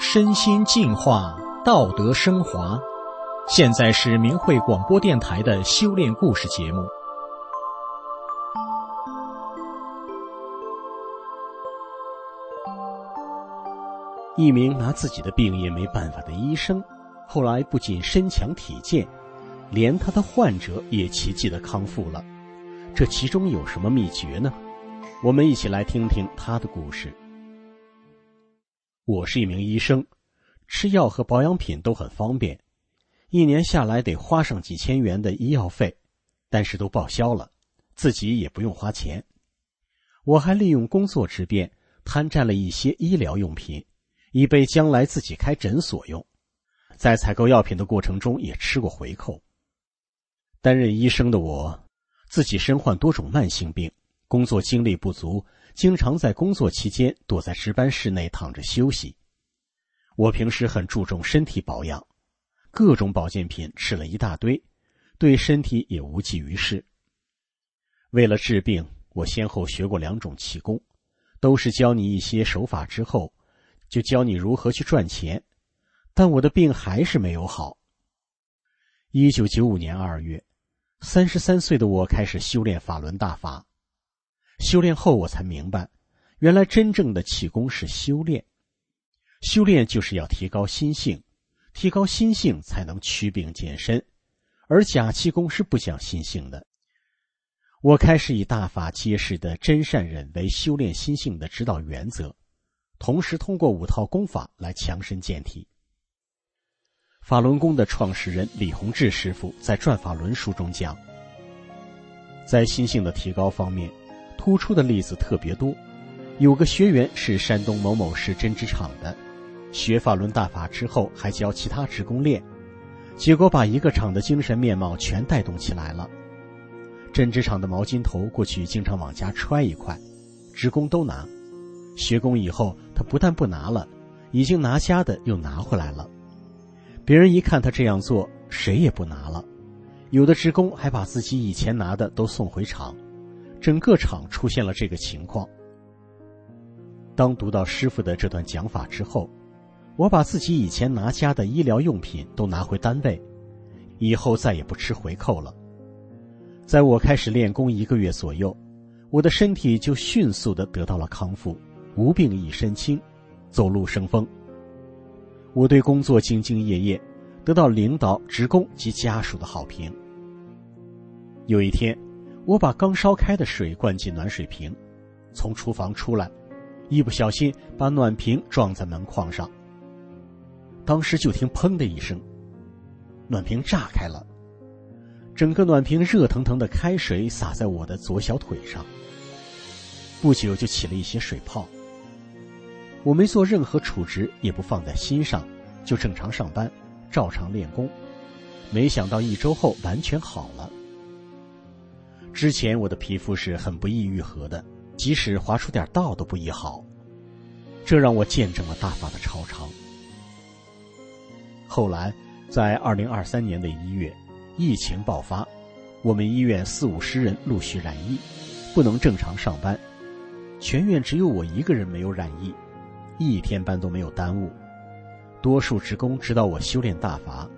身心净化，道德升华。现在是明慧广播电台的修炼故事节目。一名拿自己的病也没办法的医生，后来不仅身强体健，连他的患者也奇迹的康复了。这其中有什么秘诀呢？我们一起来听听他的故事。我是一名医生，吃药和保养品都很方便，一年下来得花上几千元的医药费，但是都报销了，自己也不用花钱。我还利用工作之便，贪占了一些医疗用品，以备将来自己开诊所用。在采购药品的过程中，也吃过回扣。担任医生的我，自己身患多种慢性病，工作精力不足。经常在工作期间躲在值班室内躺着休息。我平时很注重身体保养，各种保健品吃了一大堆，对身体也无济于事。为了治病，我先后学过两种气功，都是教你一些手法之后，就教你如何去赚钱。但我的病还是没有好。一九九五年二月，三十三岁的我开始修炼法轮大法。修炼后，我才明白，原来真正的气功是修炼。修炼就是要提高心性，提高心性才能祛病健身，而假气功是不讲心性的。我开始以大法揭示的真善忍为修炼心性的指导原则，同时通过五套功法来强身健体。法轮功的创始人李洪志师傅在《转法轮》书中讲，在心性的提高方面。突出的例子特别多，有个学员是山东某某市针织厂的，学法轮大法之后，还教其他职工练，结果把一个厂的精神面貌全带动起来了。针织厂的毛巾头过去经常往家揣一块，职工都拿，学工以后，他不但不拿了，已经拿家的又拿回来了。别人一看他这样做，谁也不拿了，有的职工还把自己以前拿的都送回厂。整个厂出现了这个情况。当读到师傅的这段讲法之后，我把自己以前拿家的医疗用品都拿回单位，以后再也不吃回扣了。在我开始练功一个月左右，我的身体就迅速的得到了康复，无病一身轻，走路生风。我对工作兢兢业业，得到领导、职工及家属的好评。有一天。我把刚烧开的水灌进暖水瓶，从厨房出来，一不小心把暖瓶撞在门框上。当时就听“砰”的一声，暖瓶炸开了，整个暖瓶热腾腾的开水洒在我的左小腿上，不久就起了一些水泡。我没做任何处置，也不放在心上，就正常上班，照常练功。没想到一周后完全好了。之前我的皮肤是很不易愈合的，即使划出点道都不易好，这让我见证了大法的超常。后来，在二零二三年的一月，疫情爆发，我们医院四五十人陆续染疫，不能正常上班，全院只有我一个人没有染疫，一天班都没有耽误。多数职工知道我修炼大法，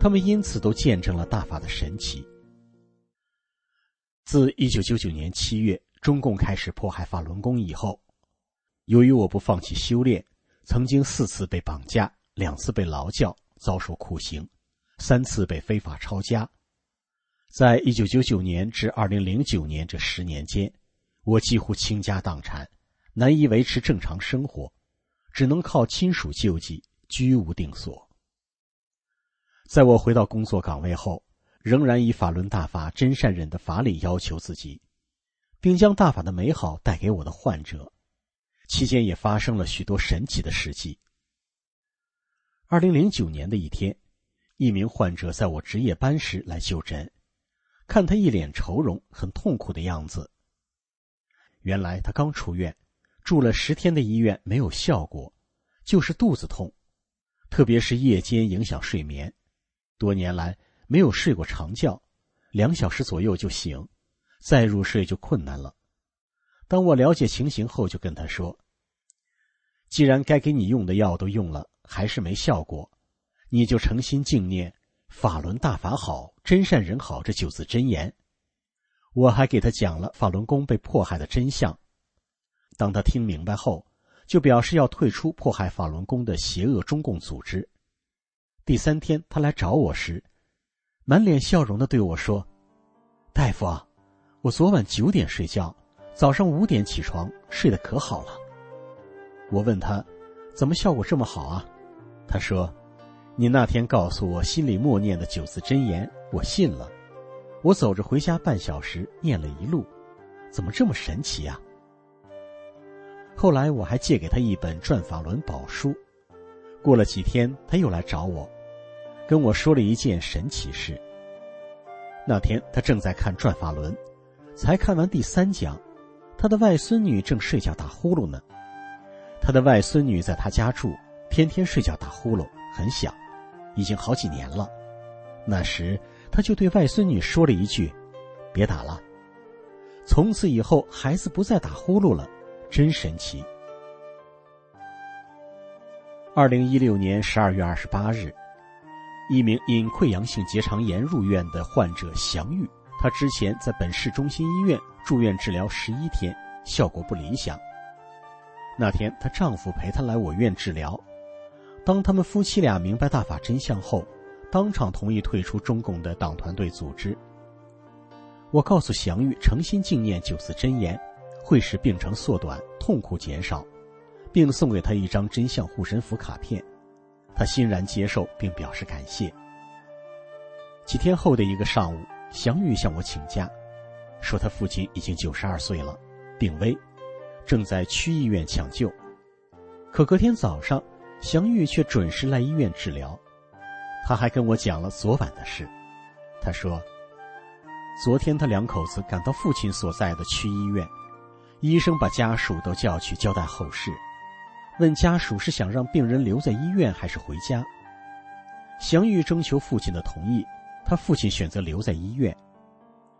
他们因此都见证了大法的神奇。自一九九九年七月中共开始迫害法轮功以后，由于我不放弃修炼，曾经四次被绑架，两次被劳教，遭受酷刑，三次被非法抄家。在一九九九年至二零零九年这十年间，我几乎倾家荡产，难以维持正常生活，只能靠亲属救济，居无定所。在我回到工作岗位后。仍然以法轮大法真善忍的法理要求自己，并将大法的美好带给我的患者。期间也发生了许多神奇的事迹。二零零九年的一天，一名患者在我值夜班时来就诊，看他一脸愁容、很痛苦的样子。原来他刚出院，住了十天的医院没有效果，就是肚子痛，特别是夜间影响睡眠。多年来没有睡过长觉，两小时左右就醒，再入睡就困难了。当我了解情形后，就跟他说：“既然该给你用的药都用了，还是没效果，你就诚心静念‘法轮大法好，真善人好’这九字真言。”我还给他讲了法轮功被迫害的真相。当他听明白后，就表示要退出迫害法轮功的邪恶中共组织。第三天，他来找我时，满脸笑容的对我说：“大夫啊，我昨晚九点睡觉。”早上五点起床，睡得可好了。我问他，怎么效果这么好啊？他说：“你那天告诉我心里默念的九字真言，我信了。我走着回家半小时，念了一路，怎么这么神奇呀？”后来我还借给他一本《转法轮宝书》。过了几天，他又来找我，跟我说了一件神奇事。那天他正在看《转法轮》，才看完第三讲。他的外孙女正睡觉打呼噜呢，他的外孙女在他家住，天天睡觉打呼噜，很响，已经好几年了。那时他就对外孙女说了一句：“别打了。”从此以后，孩子不再打呼噜了，真神奇。二零一六年十二月二十八日，一名因溃疡性结肠炎入院的患者祥玉，他之前在本市中心医院。住院治疗十一天，效果不理想。那天，她丈夫陪她来我院治疗。当他们夫妻俩明白大法真相后，当场同意退出中共的党团队组织。我告诉祥玉，诚心静念九字真言，会使病程缩短、痛苦减少，并送给他一张真相护身符卡片。他欣然接受，并表示感谢。几天后的一个上午，祥玉向我请假。说他父亲已经九十二岁了，病危，正在区医院抢救。可隔天早上，祥玉却准时来医院治疗。他还跟我讲了昨晚的事。他说，昨天他两口子赶到父亲所在的区医院，医生把家属都叫去交代后事，问家属是想让病人留在医院还是回家。祥玉征求父亲的同意，他父亲选择留在医院。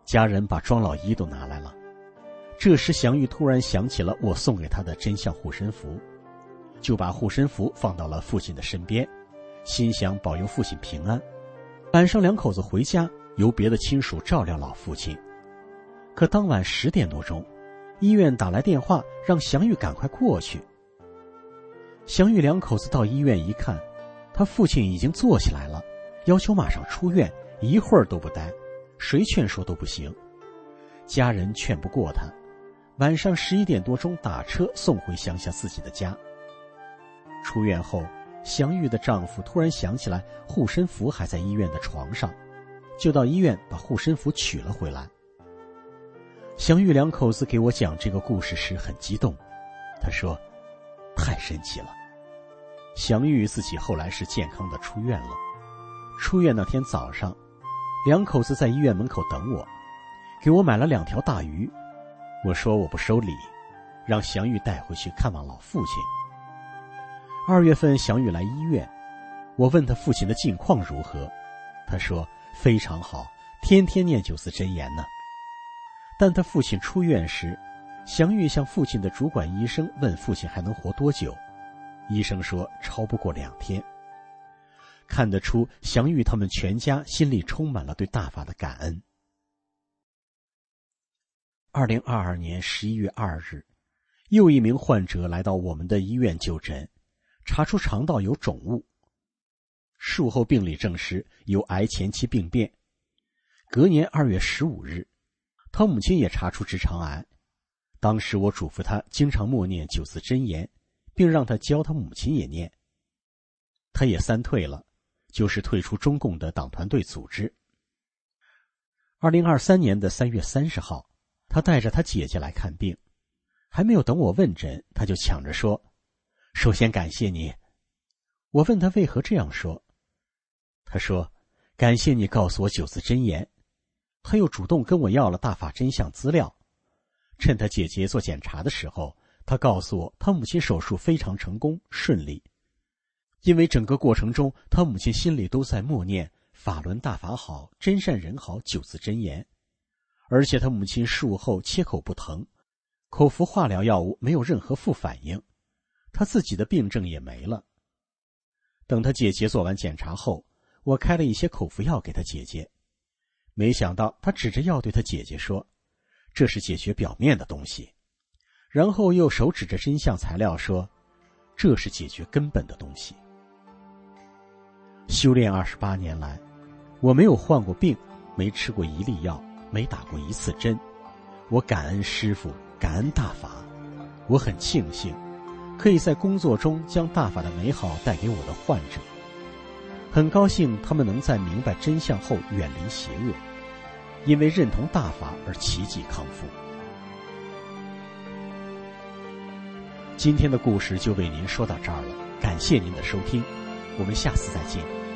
家人把庄老一都拿来了，这时祥玉突然想起了我送给他的真相护身符，就把护身符放到了父亲的身边，心想保佑父亲平安。晚上两口子回家，由别的亲属照料老父亲。可当晚十点多钟，医院打来电话，让祥玉赶快过去。祥玉两口子到医院一看，他父亲已经坐起来了，要求马上出院，一会儿都不待。谁劝说都不行，家人劝不过他，晚上十一点多钟打车送回乡下自己的家。出院后，祥玉的丈夫突然想起来护身符还在医院的床上，就到医院把护身符取了回来。祥玉两口子给我讲这个故事时很激动，他说：“太神奇了。”祥玉自己后来是健康的出院了。出院那天早上。两口子在医院门口等我，给我买了两条大鱼。我说我不收礼，让祥玉带回去看望老父亲。二月份，祥玉来医院，我问他父亲的近况如何，他说非常好，天天念九字真言呢。但他父亲出院时，祥玉向父亲的主管医生问父亲还能活多久，医生说超不过两天。看得出，祥玉他们全家心里充满了对大法的感恩。二零二二年十一月二日，又一名患者来到我们的医院就诊，查出肠道有肿物。术后病理证实有癌前期病变。隔年二月十五日，他母亲也查出直肠癌。当时我嘱咐他经常默念九字真言，并让他教他母亲也念。他也三退了。就是退出中共的党团队组织。二零二三年的三月三十号，他带着他姐姐来看病，还没有等我问诊，他就抢着说：“首先感谢你。”我问他为何这样说，他说：“感谢你告诉我九字真言。”他又主动跟我要了大法真相资料。趁他姐姐做检查的时候，他告诉我他母亲手术非常成功顺利。因为整个过程中，他母亲心里都在默念“法轮大法好，真善人好”九字真言，而且他母亲术后切口不疼，口服化疗药物没有任何副反应，他自己的病症也没了。等他姐姐做完检查后，我开了一些口服药给他姐姐，没想到他指着药对他姐姐说：“这是解决表面的东西。”然后又手指着真相材料说：“这是解决根本的东西。”修炼二十八年来，我没有患过病，没吃过一粒药，没打过一次针。我感恩师傅，感恩大法，我很庆幸。可以在工作中将大法的美好带给我的患者，很高兴他们能在明白真相后远离邪恶，因为认同大法而奇迹康复。今天的故事就为您说到这儿了，感谢您的收听，我们下次再见。